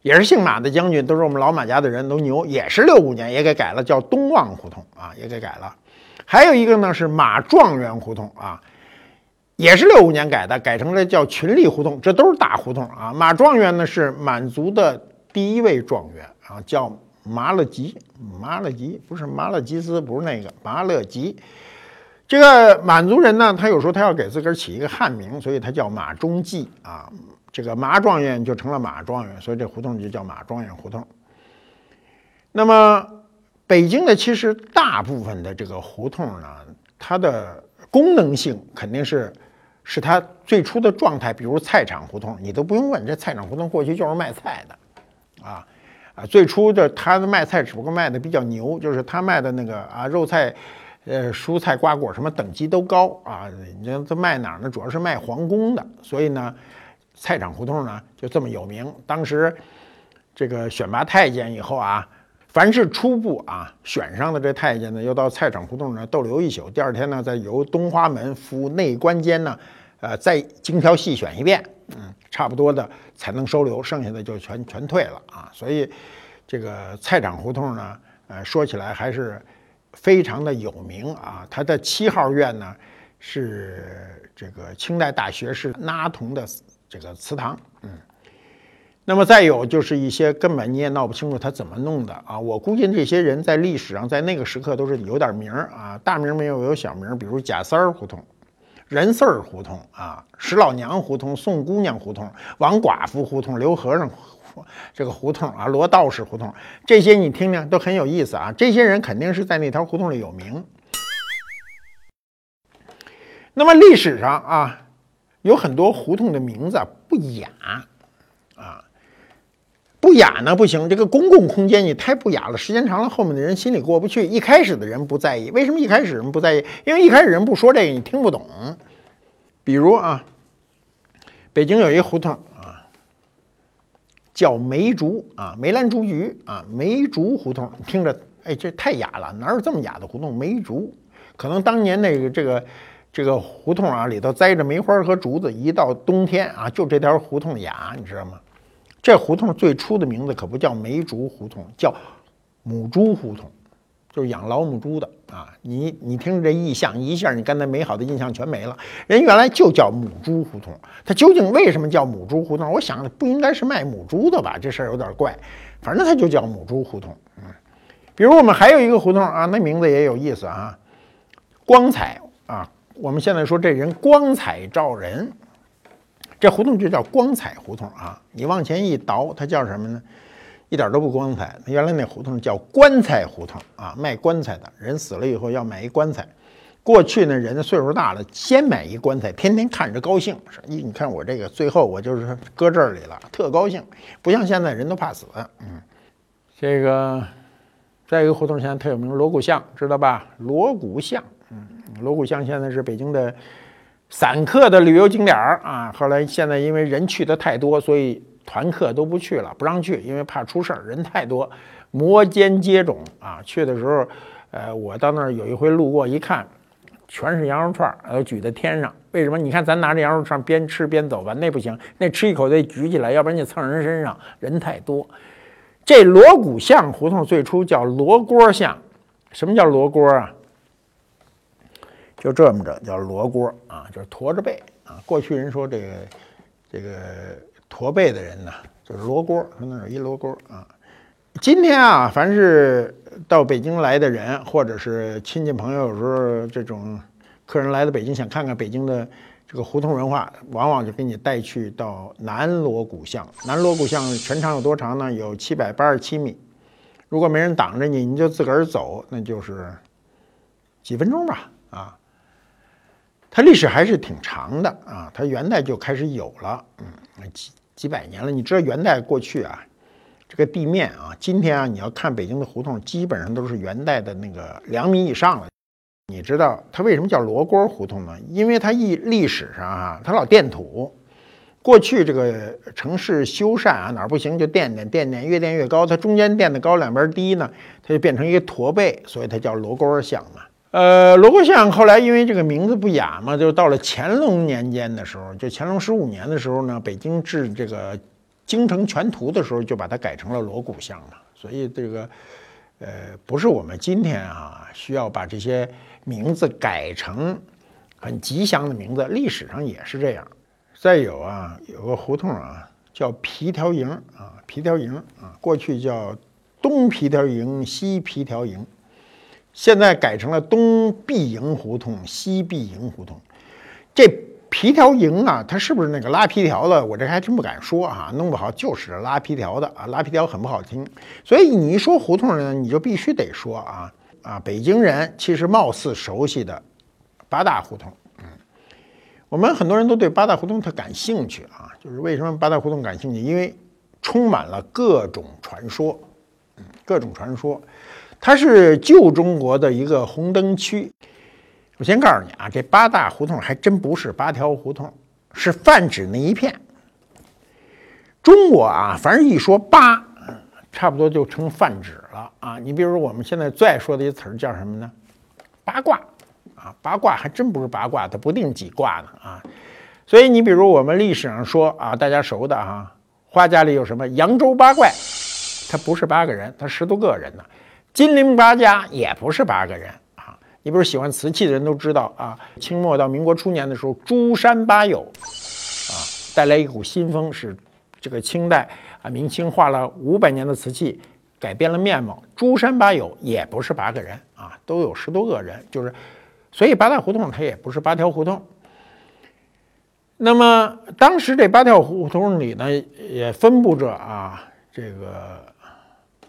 Speaker 2: 也是姓马的将军，都是我们老马家的人都牛，也是六五年也给改了，叫东望胡同啊，也给改了。还有一个呢是马状元胡同啊。也是六五年改的，改成了叫群力胡同，这都是大胡同啊。马状元呢是满族的第一位状元啊，叫麻勒吉，麻勒吉不是麻勒吉斯，不是那个麻勒吉。这个满族人呢，他有时候他要给自个儿起一个汉名，所以他叫马中继啊。这个马状元就成了马状元，所以这胡同就叫马状元胡同。那么北京的其实大部分的这个胡同呢，它的功能性肯定是。是它最初的状态，比如菜场胡同，你都不用问，这菜场胡同过去就是卖菜的，啊啊，最初的他的卖菜只不过卖的比较牛，就是他卖的那个啊肉菜，呃蔬菜瓜果什么等级都高啊，你看他卖哪儿呢？主要是卖皇宫的，所以呢，菜场胡同呢就这么有名。当时这个选拔太监以后啊，凡是初步啊选上的这太监呢，要到菜场胡同呢逗留一宿，第二天呢再由东华门赴内官监呢，呃，再精挑细选一遍，嗯，差不多的才能收留，剩下的就全全退了啊。所以这个菜场胡同呢，呃，说起来还是非常的有名啊。它的七号院呢是这个清代大学士拉同的这个祠堂，那么再有就是一些根本你也闹不清楚他怎么弄的啊！我估计这些人在历史上在那个时刻都是有点名儿啊，大名没有有小名，比如贾三儿胡同、任四儿胡同啊、石老娘胡同、宋姑娘胡同、王寡妇胡同、刘和尚这个胡同啊、罗道士胡同，这些你听听都很有意思啊！这些人肯定是在那条胡同里有名。那么历史上啊，有很多胡同的名字不雅。不雅呢不行，这个公共空间你太不雅了，时间长了后面的人心里过不去。一开始的人不在意，为什么一开始人不在意？因为一开始人不说这个，你听不懂。比如啊，北京有一胡同啊，叫梅竹啊，梅兰竹菊啊，梅竹胡同，听着哎这太雅了，哪有这么雅的胡同？梅竹，可能当年那个这个这个胡同啊里头栽着梅花和竹子，一到冬天啊，就这条胡同雅，你知道吗？这胡同最初的名字可不叫梅竹胡同，叫母猪胡同，就是养老母猪的啊。你你听着这意象，一下你刚才美好的印象全没了。人原来就叫母猪胡同，它究竟为什么叫母猪胡同？我想不应该是卖母猪的吧？这事儿有点怪。反正它就叫母猪胡同。嗯，比如我们还有一个胡同啊，那名字也有意思啊，光彩啊。我们现在说这人光彩照人。这胡同就叫光彩胡同啊！你往前一倒，它叫什么呢？一点都不光彩。原来那胡同叫棺材胡同啊，卖棺材的人死了以后要买一棺材。过去呢，人岁数大了，先买一棺材，天天看着高兴。说，你看我这个最后我就是搁这里了，特高兴。不像现在人都怕死。嗯，这个再一个胡同现在特有名，锣鼓巷，知道吧？锣鼓巷，嗯，锣鼓巷现在是北京的。散客的旅游景点儿啊，后来现在因为人去的太多，所以团客都不去了，不让去，因为怕出事儿，人太多，摩肩接踵啊。去的时候，呃，我到那儿有一回路过一看，全是羊肉串儿，都举在天上。为什么？你看咱拿着羊肉串边吃边走吧，那不行，那吃一口得举起来，要不然就蹭人身上，人太多。这锣鼓巷胡同最初叫锣锅巷，什么叫锣锅啊？就这么着叫罗锅啊，就是驼着背啊。过去人说这个这个驼背的人呢，就是罗锅，说那有一罗锅啊。今天啊，凡是到北京来的人，或者是亲戚朋友，有时候这种客人来到北京，想看看北京的这个胡同文化，往往就给你带去到南锣鼓巷。南锣鼓巷全长有多长呢？有七百八十七米。如果没人挡着你，你就自个儿走，那就是几分钟吧啊。它历史还是挺长的啊，它元代就开始有了，嗯，几几百年了。你知道元代过去啊，这个地面啊，今天啊，你要看北京的胡同，基本上都是元代的那个两米以上了。你知道它为什么叫罗锅胡同呢？因为它一历史上啊，它老垫土。过去这个城市修缮啊，哪儿不行就垫垫垫垫，越垫越高。它中间垫的高，两边低呢，它就变成一个驼背，所以它叫罗锅巷嘛。呃，锣鼓巷后来因为这个名字不雅嘛，就到了乾隆年间的时候，就乾隆十五年的时候呢，北京制这个京城全图的时候，就把它改成了锣鼓巷嘛。所以这个，呃，不是我们今天啊需要把这些名字改成很吉祥的名字，历史上也是这样。再有啊，有个胡同啊叫皮条营啊，皮条营啊，过去叫东皮条营、西皮条营。现在改成了东碧营胡同、西碧营胡同。这皮条营啊，它是不是那个拉皮条的？我这还真不敢说啊，弄不好就是拉皮条的啊。拉皮条很不好听，所以你一说胡同呢，你就必须得说啊啊，北京人其实貌似熟悉的八大胡同。嗯，我们很多人都对八大胡同特感兴趣啊，就是为什么八大胡同感兴趣？因为充满了各种传说，嗯，各种传说。它是旧中国的一个红灯区。我先告诉你啊，这八大胡同还真不是八条胡同，是泛指那一片。中国啊，凡是一说八，差不多就成泛指了啊。你比如我们现在最爱说的一词儿叫什么呢？八卦啊，八卦还真不是八卦，它不定几卦呢啊。所以你比如我们历史上说啊，大家熟的哈，花家里有什么扬州八怪，他不是八个人，他十多个人呢。金陵八家也不是八个人啊。你比如喜欢瓷器的人都知道啊，清末到民国初年的时候，珠山八友啊，带来一股新风，使这个清代啊，明清画了五百年的瓷器改变了面貌。珠山八友也不是八个人啊，都有十多个人，就是，所以八大胡同它也不是八条胡同。那么当时这八条胡同里呢，也分布着啊，这个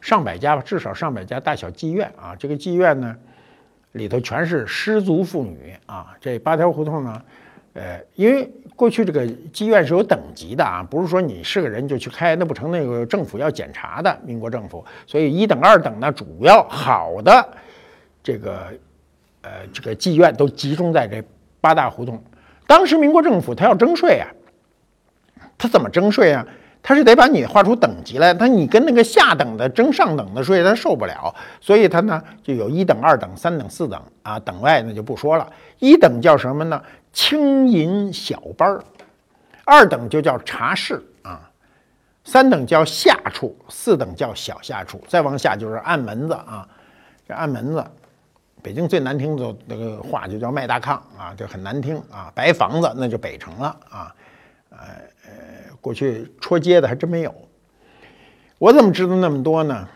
Speaker 2: 上百家吧，至少上百家大小妓院啊。这个妓院呢，里头全是失足妇女啊。这八条胡同呢，呃，因为过去这个妓院是有等级的啊，不是说你是个人就去开，那不成，那个政府要检查的，民国政府。所以一等二等呢，主要好的这个呃这个妓院都集中在这八大胡同。当时民国政府他要征税啊，他怎么征税啊？他是得把你划出等级来，他你跟那个下等的征上等的税，他受不了，所以他呢就有一等、二等、三等、四等啊，等外那就不说了。一等叫什么呢？轻银小班儿，二等就叫茶室啊，三等叫下处，四等叫小下处，再往下就是暗门子啊，这暗门子。北京最难听的那个话就叫卖大炕啊，就很难听啊。白房子那就北城了啊。呃，过去戳街的还真没有。我怎么知道那么多呢？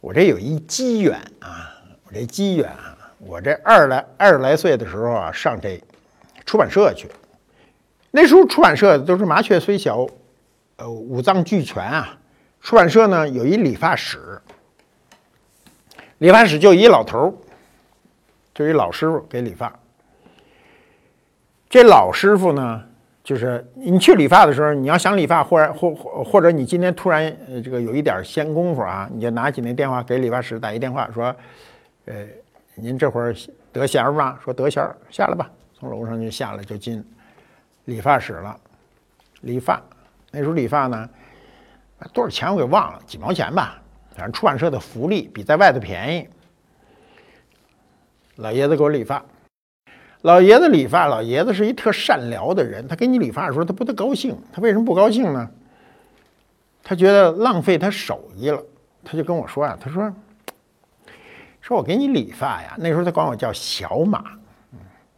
Speaker 2: 我这有一机缘啊，我这机缘啊，我这二来二十来岁的时候啊，上这出版社去。那时候出版社都是麻雀虽小，呃，五脏俱全啊。出版社呢有一理发室。理发室就一老头儿，就一老师傅给理发。这老师傅呢，就是你去理发的时候，你要想理发，或者或或或者你今天突然呃这个有一点闲工夫啊，你就拿起那电话给理发师打一电话，说，呃，您这会儿得闲吗？说得闲，下来吧。从楼上就下来就进理发室了，理发。那时候理发呢，多少钱我给忘了，几毛钱吧。反正出版社的福利比在外头便宜。老爷子给我理发，老爷子理发，老爷子是一特善良的人。他给你理发的时候，他不太高兴。他为什么不高兴呢？他觉得浪费他手艺了。他就跟我说啊，他说：“说我给你理发呀，那时候他管我叫小马，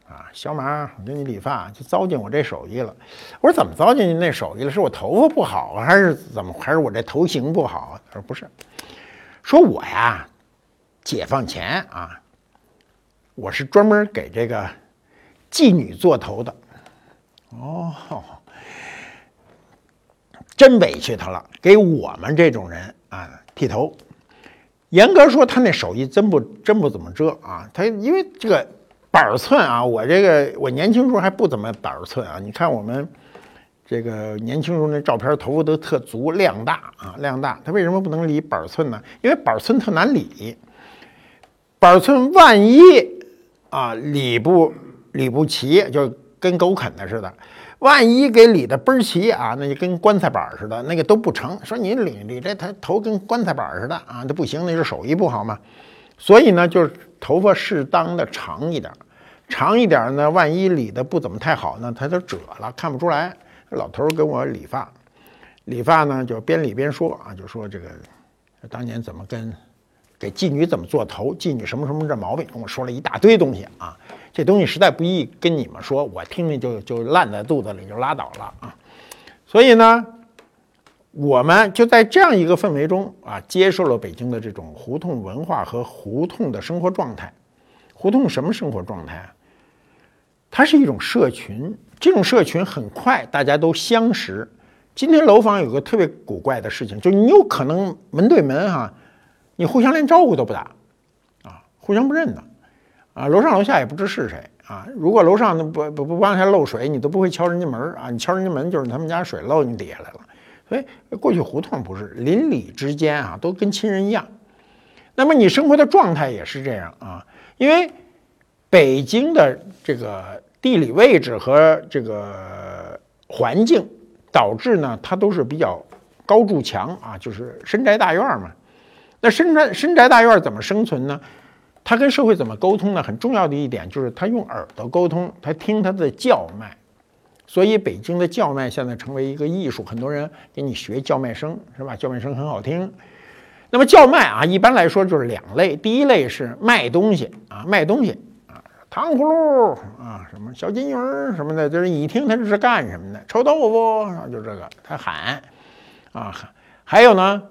Speaker 2: 啊，小马，我给你理发就糟践我这手艺了。”我说：“怎么糟践你那手艺了？是我头发不好，还是怎么？还是我这头型不好？”他说：“不是。”说我呀，解放前啊，我是专门给这个妓女做头的。哦，真委屈他了，给我们这种人啊剃头。严格说，他那手艺真不真不怎么遮啊。他因为这个板寸啊，我这个我年轻时候还不怎么板寸啊。你看我们。这个年轻时候那照片，头发都特足，量大啊，量大。他为什么不能理板寸呢？因为板寸特难理，板寸万一啊理不理不齐，就跟狗啃的似的。万一给理的倍儿齐啊，那就跟棺材板似的，那个都不成。说你理理这他头跟棺材板似的啊，那不行，那是手艺不好嘛。所以呢，就是头发适当的长一点，长一点呢，万一理的不怎么太好呢，它就褶了，看不出来。老头儿给我理发，理发呢就边理边说啊，就说这个当年怎么跟给妓女怎么做头，妓女什么什么这毛病，跟我说了一大堆东西啊。这东西实在不易跟你们说，我听听就就烂在肚子里就拉倒了啊。所以呢，我们就在这样一个氛围中啊，接受了北京的这种胡同文化和胡同的生活状态。胡同什么生活状态啊？它是一种社群。这种社群很快大家都相识。今天楼房有个特别古怪的事情，就你有可能门对门哈，你互相连招呼都不打，啊，互相不认的，啊，楼上楼下也不知是谁啊。如果楼上不不不往下漏水，你都不会敲人家门啊。你敲人家门就是他们家水漏你底下来了。所以过去胡同不是邻里之间啊，都跟亲人一样。那么你生活的状态也是这样啊，因为北京的这个。地理位置和这个环境导致呢，它都是比较高筑墙啊，就是深宅大院嘛。那深宅深宅大院怎么生存呢？他跟社会怎么沟通呢？很重要的一点就是他用耳朵沟通，他听他的叫卖。所以北京的叫卖现在成为一个艺术，很多人给你学叫卖声，是吧？叫卖声很好听。那么叫卖啊，一般来说就是两类，第一类是卖东西啊，卖东西啊，糖葫芦啊，什么小金鱼儿什么的，就是你一听他这是干什么的，臭豆腐啊，就这个他喊啊喊。还有呢，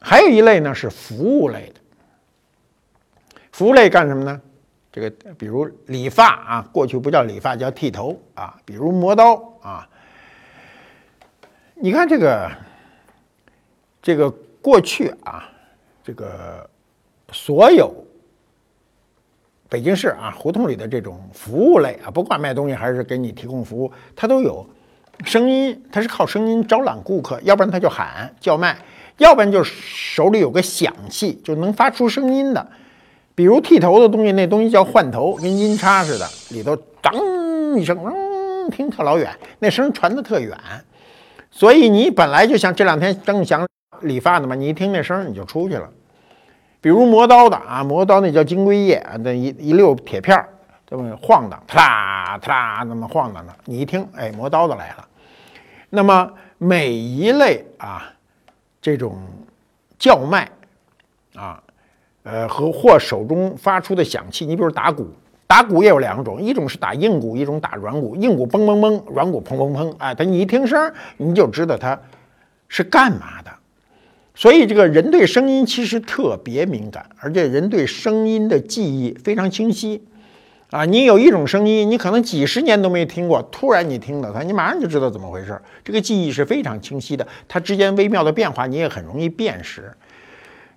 Speaker 2: 还有一类呢是服务类的。服务类干什么呢？这个比如理发啊，过去不叫理发，叫剃头啊。比如磨刀啊。你看这个，这个过去啊，这个所有北京市啊胡同里的这种服务类啊，不管卖东西还是给你提供服务，它都有声音，它是靠声音招揽顾客，要不然他就喊叫卖，要不然就手里有个响器，就能发出声音的。比如剃头的东西，那东西叫换头，跟音叉似的，里头当一声，嗯，听特老远，那声传得特远。所以你本来就想这两天正想理发的嘛，你一听那声你就出去了。比如磨刀的啊，磨刀那叫金龟叶啊，那一一溜铁片儿这么晃荡，啪啦啪啦那么晃荡的，你一听，哎，磨刀的来了。那么每一类啊，这种叫卖啊。呃，和或手中发出的响器，你比如打鼓，打鼓也有两种，一种是打硬鼓，一种打软鼓。硬鼓嘣嘣嘣，软鼓砰砰砰，哎，它你一听声，你就知道它是干嘛的。所以这个人对声音其实特别敏感，而且人对声音的记忆非常清晰。啊，你有一种声音，你可能几十年都没听过，突然你听到它，你马上就知道怎么回事。这个记忆是非常清晰的，它之间微妙的变化你也很容易辨识。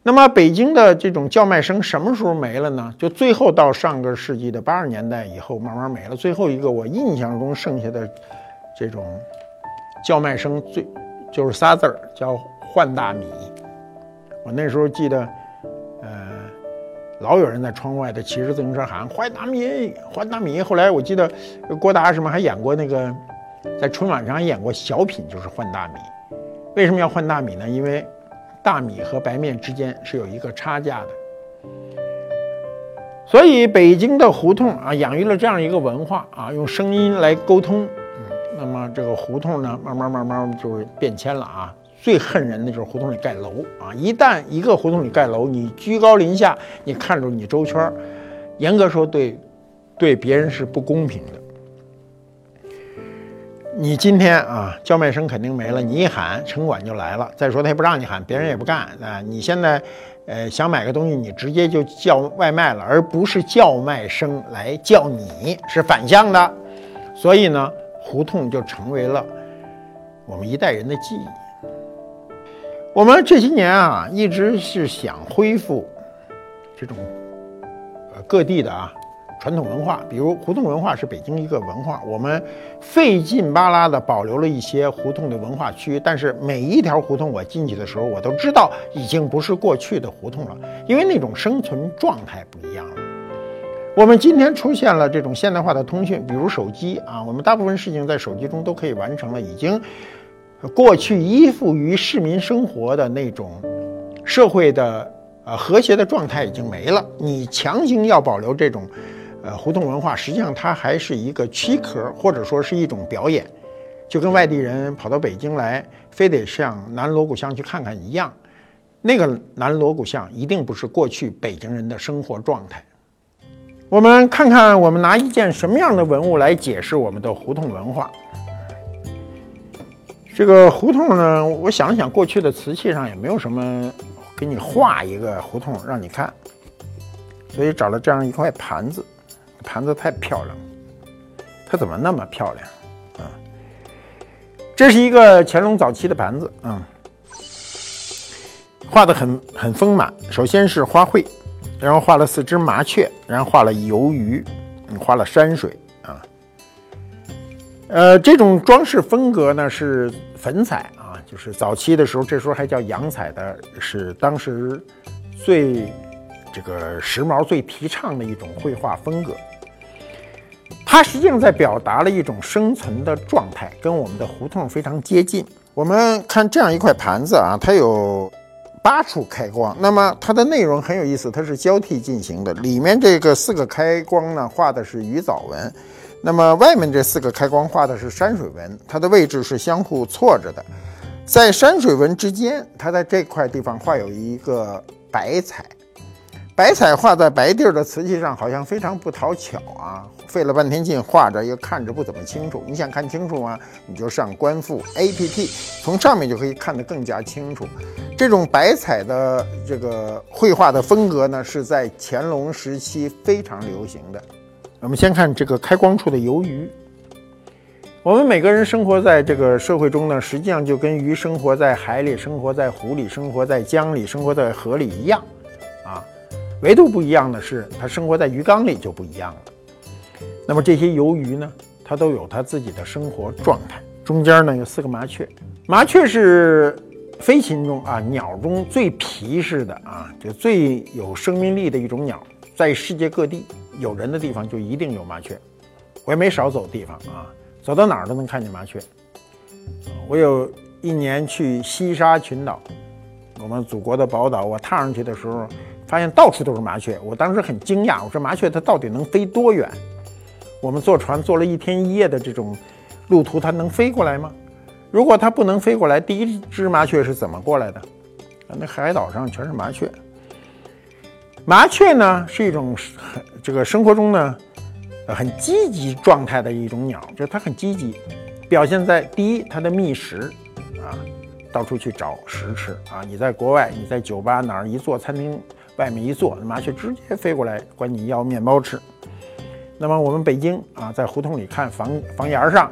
Speaker 2: 那么北京的这种叫卖声什么时候没了呢？就最后到上个世纪的八十年代以后慢慢没了。最后一个我印象中剩下的这种叫卖声，最就是仨字儿，叫换大米。我那时候记得，呃，老有人在窗外的骑着自行车喊换大米，换大米。后来我记得郭达什么还演过那个，在春晚上还演过小品，就是换大米。为什么要换大米呢？因为大米和白面之间是有一个差价的，所以北京的胡同啊，养育了这样一个文化啊，用声音来沟通。嗯，那么这个胡同呢，慢慢慢慢就是变迁了啊。最恨人的就是胡同里盖楼啊，一旦一个胡同里盖楼，你居高临下，你看着你周圈，严格说对，对别人是不公平的。你今天啊，叫卖声肯定没了。你一喊，城管就来了。再说他也不让你喊，别人也不干啊。你现在，呃，想买个东西，你直接就叫外卖了，而不是叫卖声来叫你，是反向的。所以呢，胡同就成为了我们一代人的记忆。我们这些年啊，一直是想恢复这种各地的啊。传统文化，比如胡同文化是北京一个文化，我们费劲巴拉的保留了一些胡同的文化区，但是每一条胡同我进去的时候，我都知道已经不是过去的胡同了，因为那种生存状态不一样了。我们今天出现了这种现代化的通讯，比如手机啊，我们大部分事情在手机中都可以完成了，已经过去依附于市民生活的那种社会的呃和谐的状态已经没了，你强行要保留这种。呃，胡同文化实际上它还是一个躯壳，或者说是一种表演，就跟外地人跑到北京来，非得上南锣鼓巷去看看一样。那个南锣鼓巷一定不是过去北京人的生活状态。我们看看，我们拿一件什么样的文物来解释我们的胡同文化？这个胡同呢，我想想，过去的瓷器上也没有什么给你画一个胡同让你看，所以找了这样一块盘子。盘子太漂亮了，它怎么那么漂亮啊？这是一个乾隆早期的盘子啊，画的很很丰满。首先是花卉，然后画了四只麻雀，然后画了游鱼，画了山水啊。呃，这种装饰风格呢是粉彩啊，就是早期的时候，这时候还叫洋彩的，是当时最这个时髦、最提倡的一种绘画风格。它实际上在表达了一种生存的状态，跟我们的胡同非常接近我们看这样一块盘子啊，它有八处开光，那么它的内容很有意思，它是交替进行的。里面这个四个开光呢，画的是鱼藻纹，那么外面这四个开光画的是山水纹，它的位置是相互错着的。在山水纹之间，它在这块地方画有一个白彩，白彩画在白地儿的瓷器上，好像非常不讨巧啊！费了半天劲画着，又看着不怎么清楚。你想看清楚吗？你就上观复 APP，从上面就可以看得更加清楚。这种白彩的这个绘画的风格呢，是在乾隆时期非常流行的。我们先看这个开光处的游鱼。我们每个人生活在这个社会中呢，实际上就跟鱼生活在海里、生活在湖里、生活在江里、生活在河里一样，唯独不一样的是，它生活在鱼缸里就不一样了。那么这些游鱼呢，它都有它自己的生活状态。中间呢有四个麻雀，麻雀是飞禽中啊鸟中最皮实的啊，就最有生命力的一种鸟，在世界各地有人的地方就一定有麻雀，我也没少走地方啊。走到哪儿都能看见麻雀。我有一年去西沙群岛，我们祖国的宝岛，我踏上去的时候，发现到处都是麻雀。我当时很惊讶，我说麻雀它到底能飞多远？我们坐船坐了一天一夜的这种路途，它能飞过来吗？如果它不能飞过来，第一只麻雀是怎么过来的？那海岛上全是麻雀。麻雀呢是一种很这个生活中呢。很积极状态的一种鸟，就是它很积极，表现在第一，它的觅食啊，到处去找食吃啊。你在国外，你在酒吧哪儿一坐，餐厅外面一坐，麻雀直接飞过来管你要面包吃。那么我们北京啊，在胡同里看房房檐上、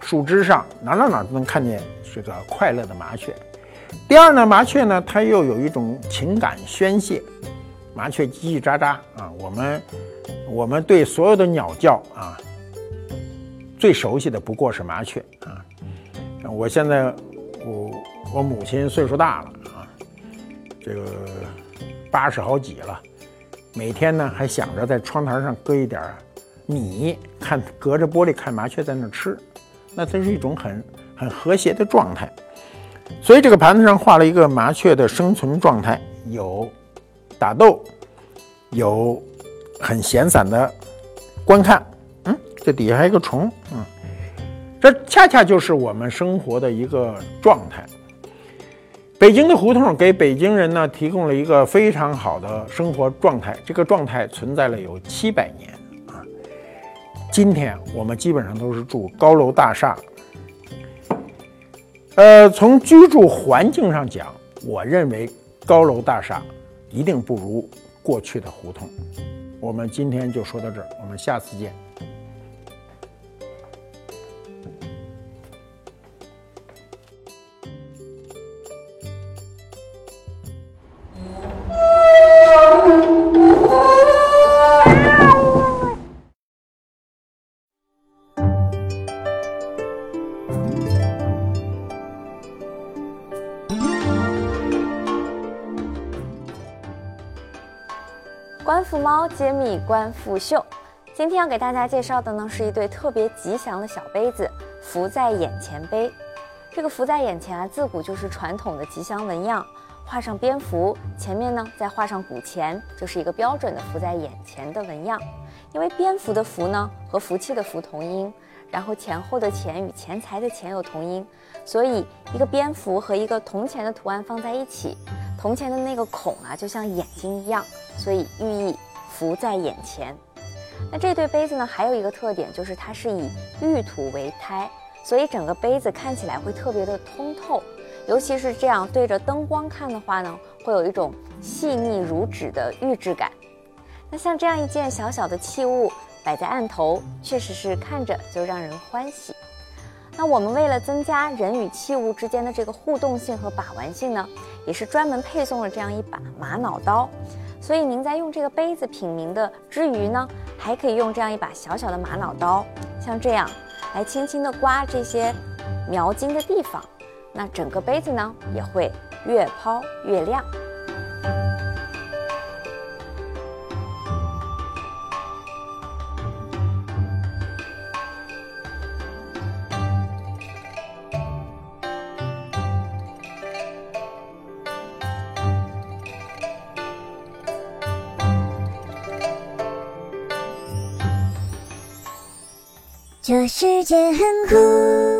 Speaker 2: 树枝上，哪哪哪都能看见这个快乐的麻雀。第二呢，麻雀呢，它又有一种情感宣泄，麻雀叽叽喳喳啊，我们。我们对所有的鸟叫啊，最熟悉的不过是麻雀啊。我现在我我母亲岁数大了啊，这个八十好几了，每天呢还想着在窗台上搁一点米，看隔着玻璃看麻雀在那吃，那这是一种很很和谐的状态。所以这个盘子上画了一个麻雀的生存状态，有打斗，有。很闲散的观看，嗯，这底下还有个虫，嗯，这恰恰就是我们生活的一个状态。北京的胡同给北京人呢提供了一个非常好的生活状态，这个状态存在了有七百年啊。今天我们基本上都是住高楼大厦，呃，从居住环境上讲，我认为高楼大厦一定不如过去的胡同。我们今天就说到这儿，我们下次见。
Speaker 1: 观复猫揭秘观复秀，今天要给大家介绍的呢是一对特别吉祥的小杯子——福在眼前杯。这个福在眼前啊，自古就是传统的吉祥纹样，画上蝙蝠，前面呢再画上古钱，就是一个标准的福在眼前的纹样。因为蝙蝠的福呢和福气的福同音，然后前后的钱与钱财的钱有同音，所以一个蝙蝠和一个铜钱的图案放在一起。铜钱的那个孔啊，就像眼睛一样，所以寓意福在眼前。那这对杯子呢，还有一个特点，就是它是以玉土为胎，所以整个杯子看起来会特别的通透。尤其是这样对着灯光看的话呢，会有一种细腻如纸的玉质感。那像这样一件小小的器物摆在案头，确实是看着就让人欢喜。那我们为了增加人与器物之间的这个互动性和把玩性呢，也是专门配送了这样一把玛瑙刀。所以您在用这个杯子品茗的之余呢，还可以用这样一把小小的玛瑙刀，像这样来轻轻的刮这些描金的地方，那整个杯子呢也会越抛越亮。
Speaker 3: 这世界很酷。